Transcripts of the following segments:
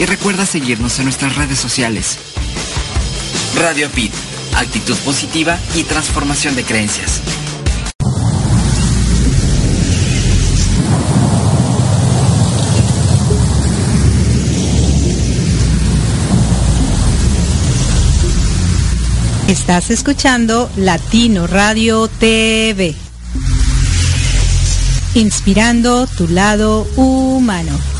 Y recuerda seguirnos en nuestras redes sociales. Radio Pit, actitud positiva y transformación de creencias. Estás escuchando Latino Radio TV. Inspirando tu lado humano.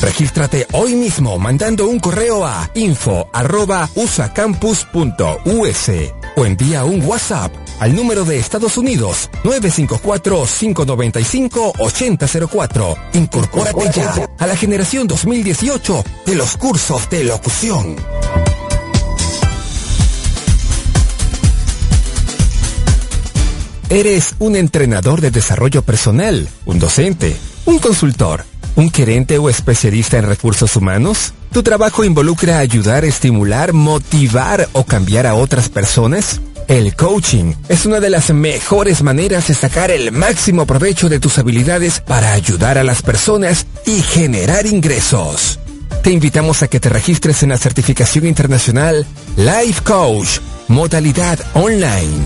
Regístrate hoy mismo mandando un correo a info.usacampus.us o envía un WhatsApp al número de Estados Unidos 954-595-8004. Incorpórate ya a la generación 2018 de los cursos de locución. ¿Eres un entrenador de desarrollo personal, un docente, un consultor? ¿Un gerente o especialista en recursos humanos? ¿Tu trabajo involucra ayudar, estimular, motivar o cambiar a otras personas? El coaching es una de las mejores maneras de sacar el máximo provecho de tus habilidades para ayudar a las personas y generar ingresos. Te invitamos a que te registres en la certificación internacional Life Coach, modalidad online.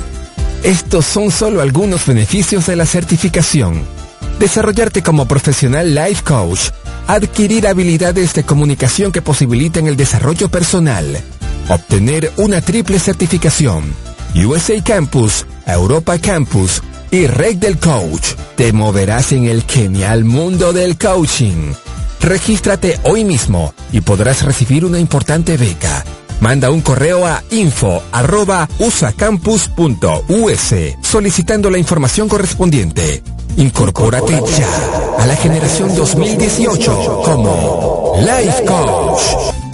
Estos son solo algunos beneficios de la certificación desarrollarte como profesional life coach, adquirir habilidades de comunicación que posibiliten el desarrollo personal, obtener una triple certificación, USA Campus, Europa Campus y Red del Coach. Te moverás en el genial mundo del coaching. Regístrate hoy mismo y podrás recibir una importante beca. Manda un correo a info.usacampus.us solicitando la información correspondiente. Incorpórate ya a la generación 2018 como Life Coach.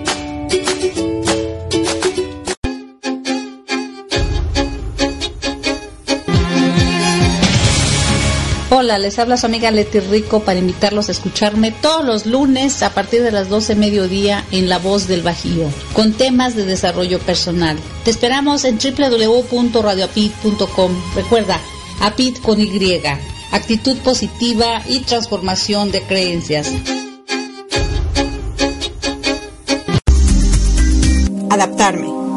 Hola, les habla su amiga Leti Rico para invitarlos a escucharme todos los lunes a partir de las 12 mediodía en La Voz del Bajío, con temas de desarrollo personal. Te esperamos en www.radioapit.com. Recuerda, APIT con Y, actitud positiva y transformación de creencias. Adaptarme,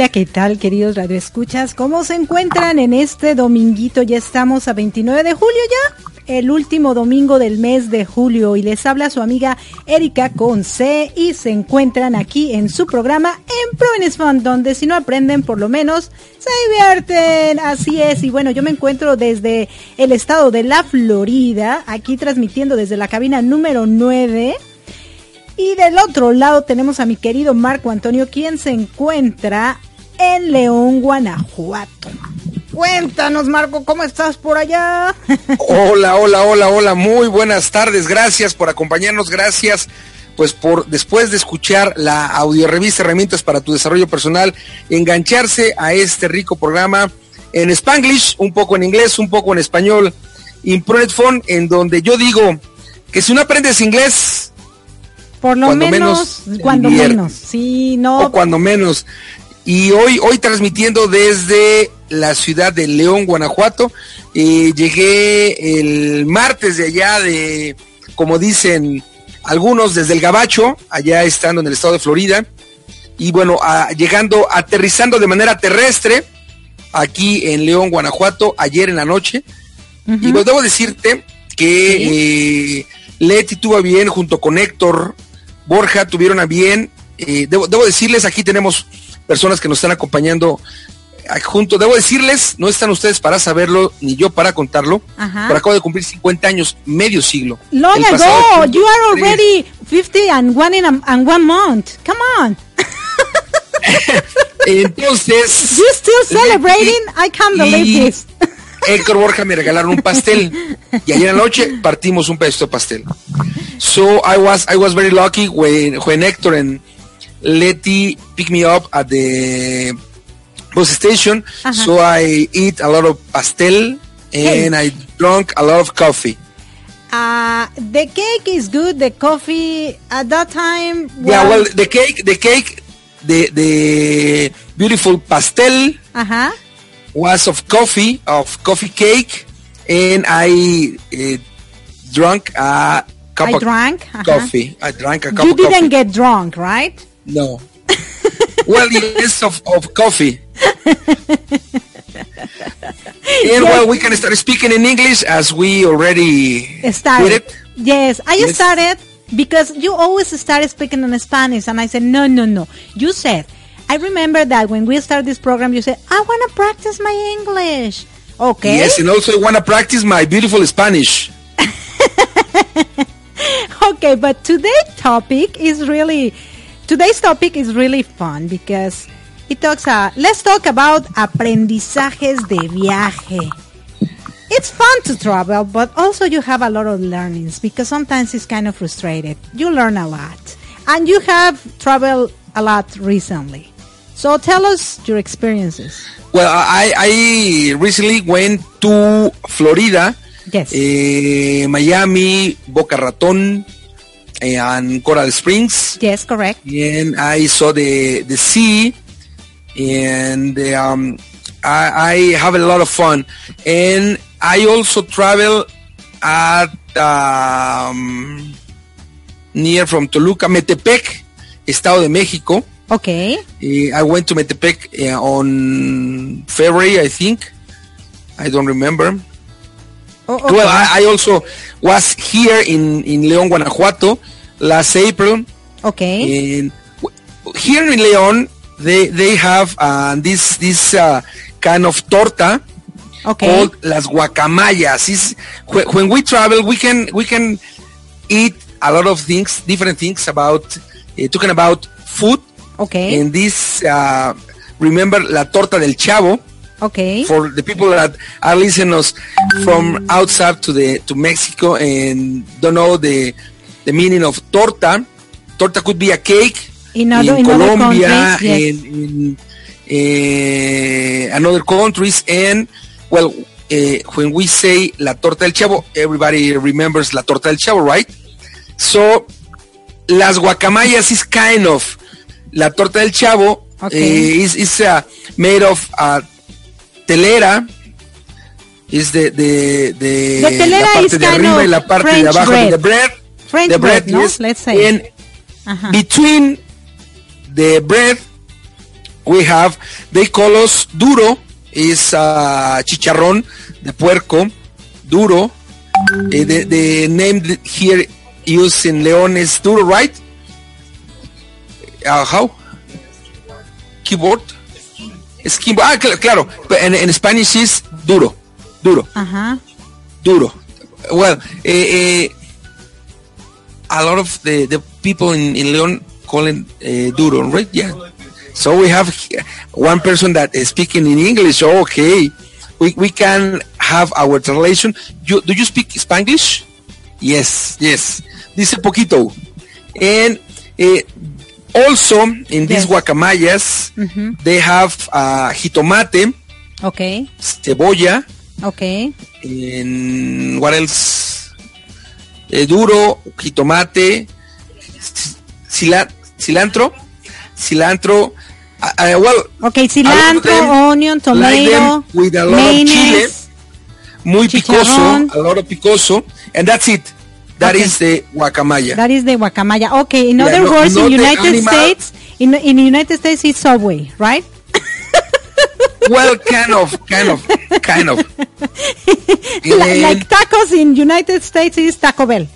Hola, ¿qué tal, queridos radioescuchas? ¿Cómo se encuentran en este dominguito? Ya estamos a 29 de julio ya, el último domingo del mes de julio y les habla su amiga Erika Conce y se encuentran aquí en su programa en Provenance Fund, donde si no aprenden, por lo menos se divierten. Así es, y bueno, yo me encuentro desde el estado de la Florida, aquí transmitiendo desde la cabina número 9 y del otro lado tenemos a mi querido Marco Antonio, quien se encuentra en León, Guanajuato. Cuéntanos, Marco, ¿cómo estás por allá? Hola, hola, hola, hola, muy buenas tardes, gracias por acompañarnos, gracias pues por después de escuchar la audiorevista Herramientas para tu desarrollo personal, engancharse a este rico programa en Spanglish, un poco en inglés, un poco en español, Impronet Phone, en donde yo digo que si no aprendes inglés, Por lo Cuando menos, menos, cuando menos. Sí, no. o cuando menos. Y hoy, hoy transmitiendo desde la ciudad de León, Guanajuato. Eh, llegué el martes de allá de, como dicen algunos, desde el Gabacho, allá estando en el estado de Florida. Y bueno, a- llegando, aterrizando de manera terrestre aquí en León, Guanajuato, ayer en la noche. Y pues debo decirte que eh, Leti tuvo bien, junto con Héctor Borja, tuvieron a bien. eh, debo, debo decirles, aquí tenemos personas que nos están acompañando eh, junto. Debo decirles, no están ustedes para saberlo, ni yo para contarlo, Ajá. pero acabo de cumplir 50 años, medio siglo. Long ago, 15 you are already 50 and one in a, and one month. Come on. Entonces, You still celebrating? I can't believe this. Héctor Borja me regalaron un pastel y ayer en la noche partimos un pedazo de pastel. So I was I was very lucky when when Héctor and Letty picked me up at the bus station. Ajá. So I eat a lot of pastel and I drank a lot of coffee. Uh, the cake is good. The coffee at that time. Yeah, well, the cake, the cake, the the beautiful pastel Ajá. was of coffee, of coffee cake, and I uh, drank a cup I of drank. uh-huh. coffee. I drank a cup You of coffee. didn't get drunk, right? No. well, yes, of, of coffee. and well, we can start speaking in English as we already Started. Yes, I Yes. started because you always started speaking in Spanish, and I said, no, no, no. You said, I remember that when we started this program, you said, I want to practice my English. Okay. Yes, and also I want to practice my beautiful Spanish. Okay, but today's topic is really today's topic is really fun because it talks uh, let's talk about aprendizajes de viaje. It's fun to travel, but also you have a lot of learnings because sometimes it's kind of frustrated. You learn a lot. And you have traveled a lot recently. So tell us your experiences. Well, I, I recently went to Florida, Yes. eh, Miami, Boca Raton, and Coral Springs. yes, correct. and I saw the the sea, and um, I, I have a lot of fun. And I also travel at um, near from Toluca, Metepec, Estado de México. Okay. Uh, I went to Metepec uh, on February, I think. I don't remember. Oh, okay. Well, I, I also was here in, in León, Guanajuato last April. okay. In, here in León, they they have uh, this this uh, kind of torta Okay. called las guacamayas. When, when we travel, we can we can eat a lot of things, different things about uh, talking about food. Okay. And this uh, remember la torta del chavo Okay. for the people that are listening us from outside to the to Mexico and don't know the the meaning of torta. Torta could be a cake In other- in in other Colombia countries, yes. in uh, another countries and well uh, when we say la torta del chavo everybody remembers la torta del chavo right so las guacamayas is kind of la torta del chavo Okay. eh, is, is uh, made of uh, telera is the the the, The telera la parte de arriba y la parte French de abajo bread. the bread French the bread, no? yes. Let's say. and Ajá. between the bread we have they call us duro is uh, chicharrón de puerco duro Eh, the, the name here used in León is duro right uh, how keyboard Skin, ah, cl- claro, en, en Spanish is duro, duro, Ajá. duro. Well, eh, eh, a lot of the, the people in, in Leon call it eh, duro, right? Yeah. So we have one person that is speaking in English. Okay, we, we can have our translation. You, do you speak Spanish? Yes, yes. Dice poquito. And eh, also in these guacamayas, they have uh, jitomate, Okay. cebolla, Okay. en what else? Eh, duro, jitomate, cila- cilantro, cilantro. Uh, uh, well, Okay. Cilantro, onion, like tomato, with a lot of chile, muy picoso, a lot of picoso, and that's it. That Okay. is the guacamaya. That is the guacamaya. Okay. In Yeah, other no- words, in United. States, in in the United States, it's Subway, right? well, kind of, kind of, kind of. Like, like tacos in United States is Taco Bell.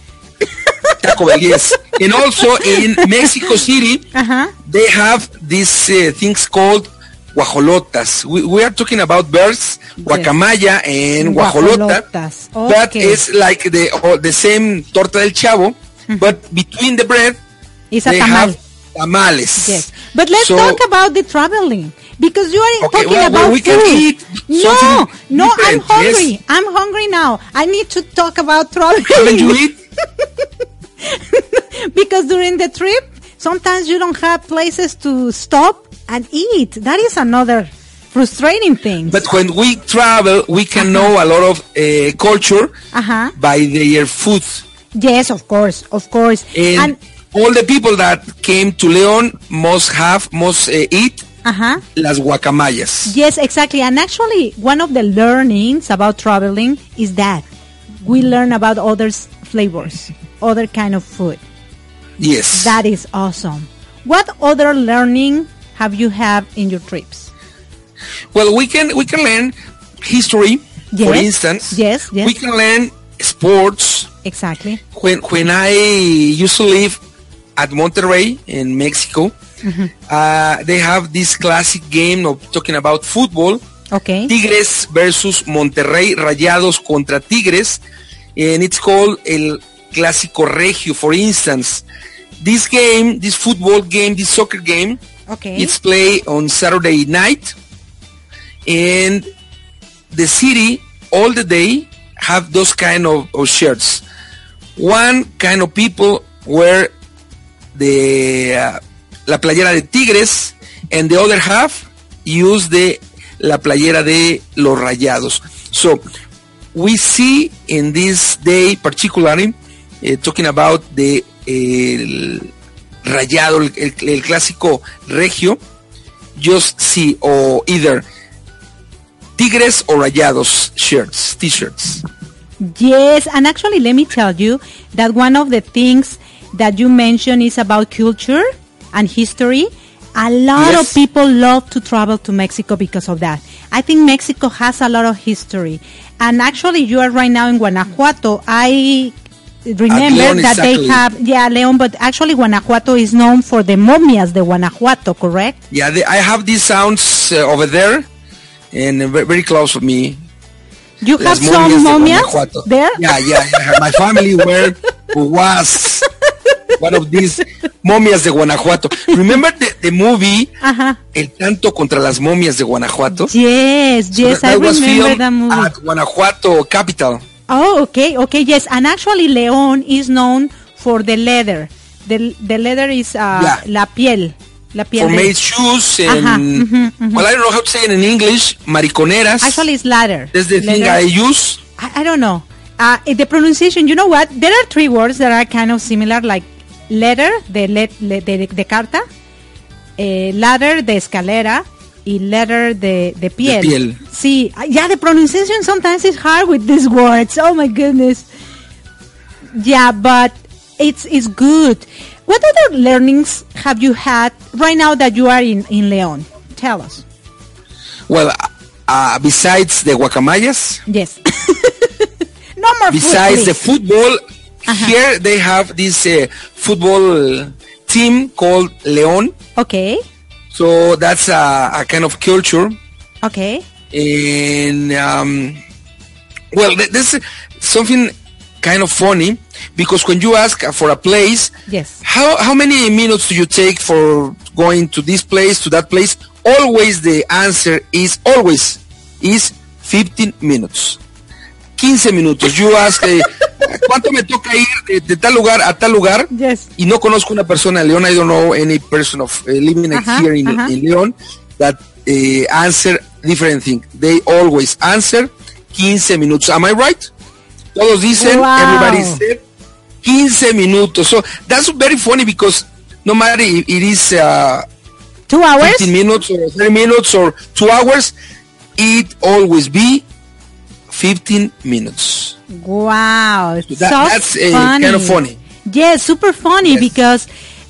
Taco Bell, yes. And also in Mexico City, Ajá. they have these uh, things called guajolotas. We, we are talking about birds, guacamaya and guajolota. Guajolotas. That Okay. is like the or the same torta del chavo, but between the bread, It's a they tamal. have tamales. Yes, but let's So- talk about the traveling because you are Okay, talking well, about well, we can food. eat no, no, I'm hungry. yes. I'm hungry now. I need to talk about traveling Haven't you eat? because during the trip, sometimes you don't have places to stop and eat. That is another frustrating thing. But when we travel, we can know a lot of uh, culture uh-huh. by their food. Yes, of course, of course. And, all the people that came to Leon must have, must uh, eat uh-huh. las guacamayas. Yes, exactly. And actually, one of the learnings about traveling is that we learn about others' flavors, other kind of food. Yes. That is awesome. What other learning have you had in your trips? well, we can we can learn history, for instance. yes, yes. We can learn sports. Exactly. When when I used to live at Monterrey in Mexico, Mm-hmm. uh, they have this classic game of talking about football. Okay. Tigres versus Monterrey, Rayados contra Tigres, and it's called El Clásico Regio, for instance. This game, this football game, this soccer game, It's played on Saturday night, and the city all the day have those kind of, shirts. One kind of people wear the uh, la playera de Tigres, and the other half use the la playera de los Rayados. So we see in this day particularly eh, talking about the el rayado, el, el- el clásico regio, just see or either Tigres or Rayados shirts, t-shirts. Yes, and actually, let me tell you that one of the things that you mentioned is about culture and history. A lot Yes. of people love to travel to Mexico because of that. I think Mexico has a lot of history. And actually, you are right now in Guanajuato. I remember that exactly. they have, yeah, Leon, but actually Guanajuato is known for the momias de Guanajuato, correct? Yeah, they, I have these sounds uh, over there, and ve- very close of me. You have some momias de there? Yeah, yeah, yeah. My family were was one of these momias de Guanajuato. Remember the, the movie. El Tanto contra las momias de Guanajuato? Yes, So yes, that, I remember that movie. at Guanajuato capital. Oh, okay, okay, yes. And actually, León is known for the leather. The, the leather is uh, Yeah. la piel. La piel. For de- made shoes and Ajá, ujú, ujú. well, I don't know how to say it in English. Mariconeras. Actually, it's leather. That's the thing Leather. I use. I, I don't know. Uh, the pronunciation, you know what? There are three words that are kind of similar, like letter, de, le, le- de, de carta, eh, ladder, de escalera, y letter, de, de piel. piel. Sí, uh, yeah, the pronunciation sometimes is hard with these words. Oh my goodness. Yeah, but it's it's good. What other learnings have you had right now that you are in, in León? Tell us. Well, uh, besides the guacamayas, Yes. no more food, besides the football, Uh-huh. here they have this uh, football team called León. Okay. So that's a, a kind of culture. Okay. And um, well, th- this is something kind of funny because when you ask for a place, Yes. how how many minutes do you take for going to this place to that place? Always the answer is always is 15 minutes. 15 minutos. You ask, eh, ¿cuánto me toca ir de, de tal lugar a tal lugar? Yes. Y no conozco una persona en León. I don't know any person of eh, living Ajá, here in, in León that eh, answer different thing. They always answer 15 minutos. Am I right? Todos dicen, Wow. everybody said 15 minutos. So that's very funny because no matter if it is uh, Two hours? 15 minutes or 30 minutes or 2 hours, it always be 15 minutes. Wow. That- so that's, uh, funny. kind of funny. Yes, super funny Yes. because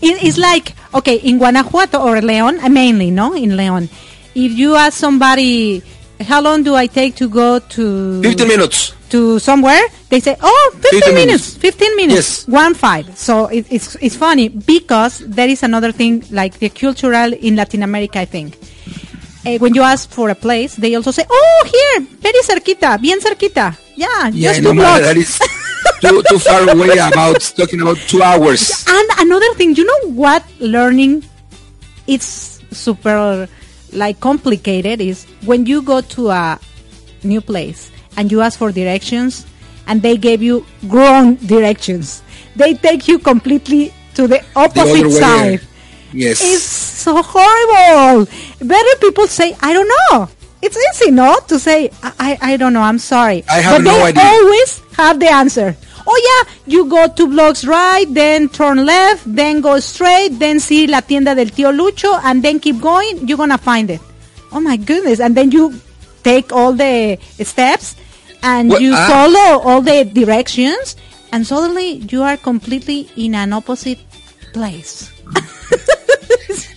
it, it's like, okay, in Guanajuato or León, uh, mainly, no? In León. If you ask somebody, how long do I take to go to 15 minutes. to somewhere, they say, oh, 15, 15 minutes, minutes. 15 minutes, Yes. one five. So it, it's, it's funny because there is another thing like the cultural in Latin America, I think. Eh, when you ask for a place, they also say, oh, here, very cerquita, bien cerquita. Yeah, Yeah, just no two matter blocks. that is too, too far away about talking about 2 hours. And another thing, you know what learning it's super like complicated is when you go to a new place and you ask for directions and they gave you wrong directions. They take you completely to the The opposite way. side. Yes. It's so horrible. Better people say, I don't know. It's easy, no? To say, I, I, I don't know, I'm sorry. I have but no they idea. always have the answer. Oh yeah, you go two blocks right, then turn left, then go straight, then see la tienda del tío Lucho, and then keep going, you're gonna find it. Oh my goodness. And then you take all the steps and Well, you ah. follow all the directions and suddenly you are completely in an opposite place.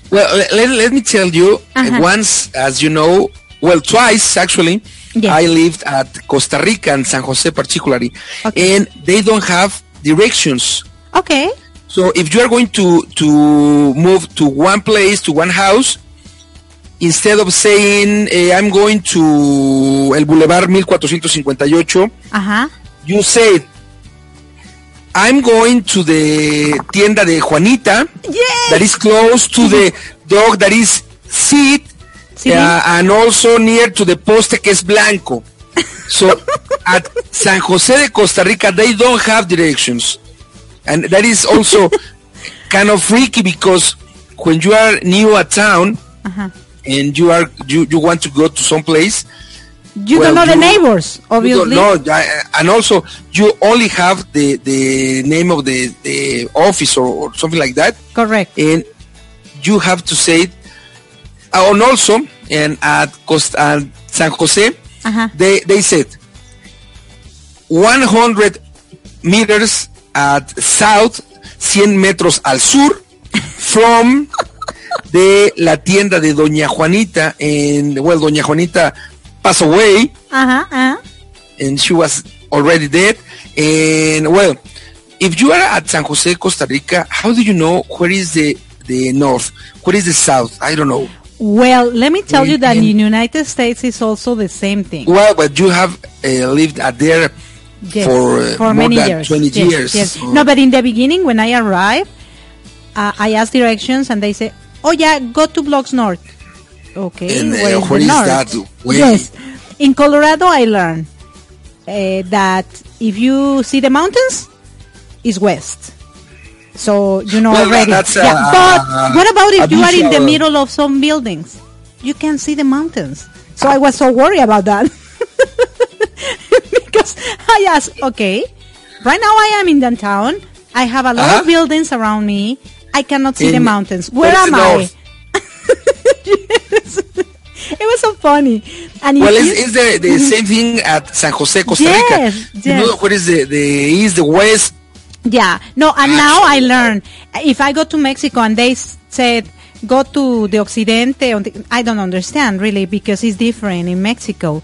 Well, let, let me tell you, Uh-huh. once, as you know, well, twice actually, Yes. I lived at Costa Rica and San Jose particularly, Okay. and they don't have directions. Okay. So if you are going to to move to one place to one house, instead of saying eh, I'm going to el Boulevard 1458, Ajá. you say I'm going to the tienda de Juanita Yes. that is close to the dog that is seat Sí. uh, and also near to the poste que es blanco. So at San Jose de Costa Rica they don't have directions. And that is also kind of freaky because when you are new at town Ajá. and you are you, you want to go to some place You Well, don't know the neighbors, obviously. know, uh, and also you only have the the name of the, the office or, or something like that Correct. and you have to say it. Uh, and also and at Costa and San Jose Ajá. they they said 100 meters at south 100 metros al sur from de la tienda de Doña Juanita en, well, Doña Juanita passed away Ajá, ajá. and she was already dead. And well, if you are at San Jose, Costa Rica, how do you know where is the the north, where is the south? I don't know. Well, let me tell you that in bien. United States is also the same thing. Well, but you have uh, lived at there Yes, for, uh, more many years. 20 Yes, years. yes. or- No, but in the beginning, when I arrived, uh, I asked directions, and they said, "Oh yeah, go to Blocks North." Okay, And, uh, where is the is north? that? Where- Yes, in Colorado, I learned uh, that if you see the mountains, it's west. So you know Well, already. that's, yeah, uh, but what about if you are in the middle of some buildings? You can see the mountains. So I was so worried about that. because I asked, okay, right now I am in downtown. I have a lot Uh-huh. of buildings around me. I cannot see the mountains. Where am I? north? Yes. It was so funny. And Well, is the, the same thing at San Jose, Costa Rica? Yes, You know what is the, the east, the west? Yeah. No, and now I Actually. learn. If I go to Mexico and they said, go to the Occidente, I don't understand really because it's different in Mexico.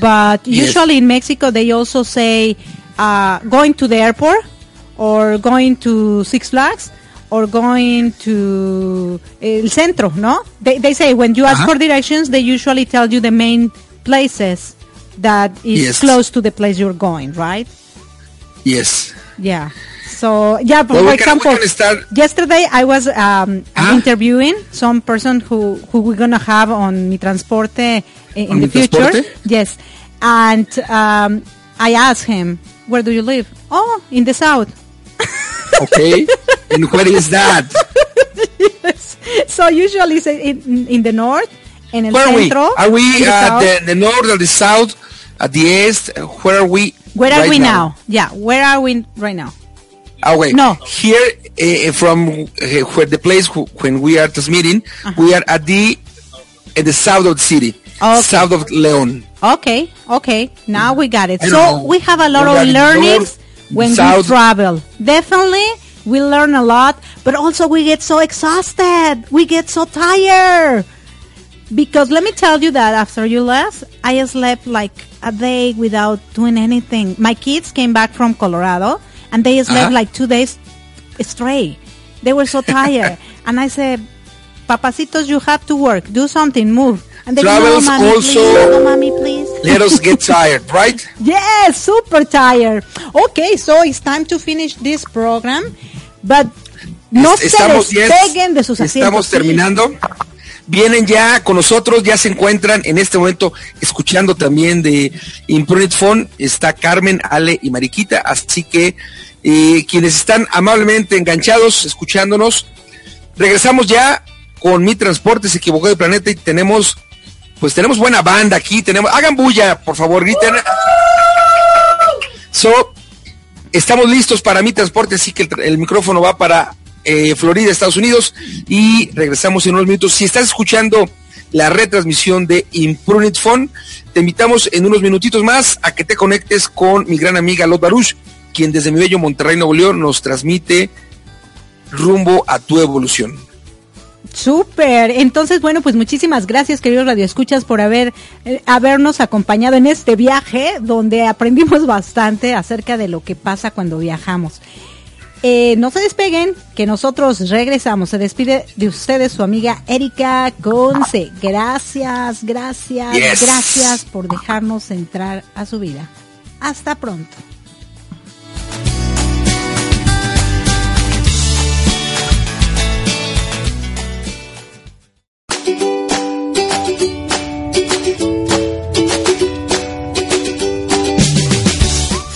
But Yes. usually in Mexico they also say, uh, going to the airport or going to Six Flags or going to El Centro, no? They, they say when you ask Uh-huh. for directions, they usually tell you the main places that is Yes. close to the place you're going, right? Yes. Yeah. So yeah, for, Well, for example, can yesterday I was um, Ah. interviewing some person who who we're gonna have on Mi Transporte i- in On the Mi future. Transporte? Yes, and um, I asked him, "Where do you live?" Oh, in the south. Okay. and where is that? So usually say in, in the north and in Where are we? centro. Are we the at the, the north or the south? At the east? Where are we? Where are right we now? Yeah, where are we right now? Ah, wait. No. Here, uh, from uh, where the place wh- when we are transmitting, we are at the at the south of the city, Okay. south of Leon. Okay, okay. Now we got it. I So we have a lot We of learnings north, when we travel. Definitely, we learn a lot, but also we get so exhausted. We get so tired. Because let me tell you that after you left, I slept like a day without doing anything. My kids came back from Colorado and they slept Uh-huh. like two days straight. They were so tired. and I said, Papacitos, you have to work. Do something. Move. Go, no, Travels mommy, also- please. No, mommy, please. Let us get tired, right? Yes, super tired. Okay, so it's time to finish this program, but no se estamos, yes, despeguen de sus asientos. estamos terminando. Vienen ya con nosotros, ya se encuentran en este momento escuchando también de Imprunit Phone. Está Carmen, Ale y Mariquita. Así que eh, quienes están amablemente enganchados, escuchándonos, regresamos ya con Mi Transporte, se equivocó de planeta y tenemos, pues tenemos buena banda aquí. Tenemos, hagan bulla, por favor, griten. So, estamos listos para mi transporte, así que el, micrófono va para eh, Florida, Estados Unidos, y regresamos en unos minutos. Si estás escuchando la retransmisión de Imprunit Phone, te invitamos en unos minutitos más a que te conectes con mi gran amiga Lot Baruch, quien desde mi bello Monterrey, Nuevo León, nos transmite rumbo a tu evolución. Súper. Entonces, bueno, pues muchísimas gracias, queridos radioescuchas, por haber eh, habernos acompañado en este viaje donde aprendimos bastante acerca de lo que pasa cuando viajamos. Eh, no se despeguen, que nosotros regresamos. Se despide de ustedes su amiga Erika Conce. Gracias, gracias, Yes. gracias por dejarnos entrar a su vida. Hasta pronto.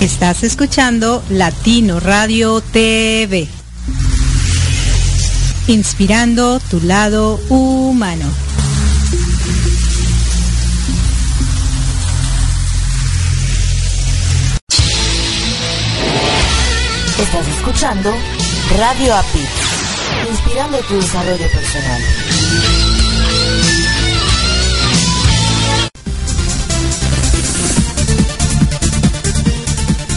Estás escuchando Latino Radio TV. inspirando tu lado humano. Estás escuchando Radio API, inspirando tu desarrollo personal.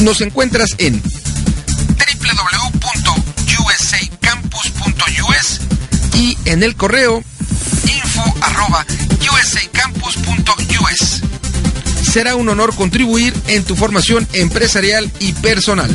Nos encuentras en www.usacampus.us y en el correo info@usacampus.us. Será un honor contribuir en tu formación empresarial y personal.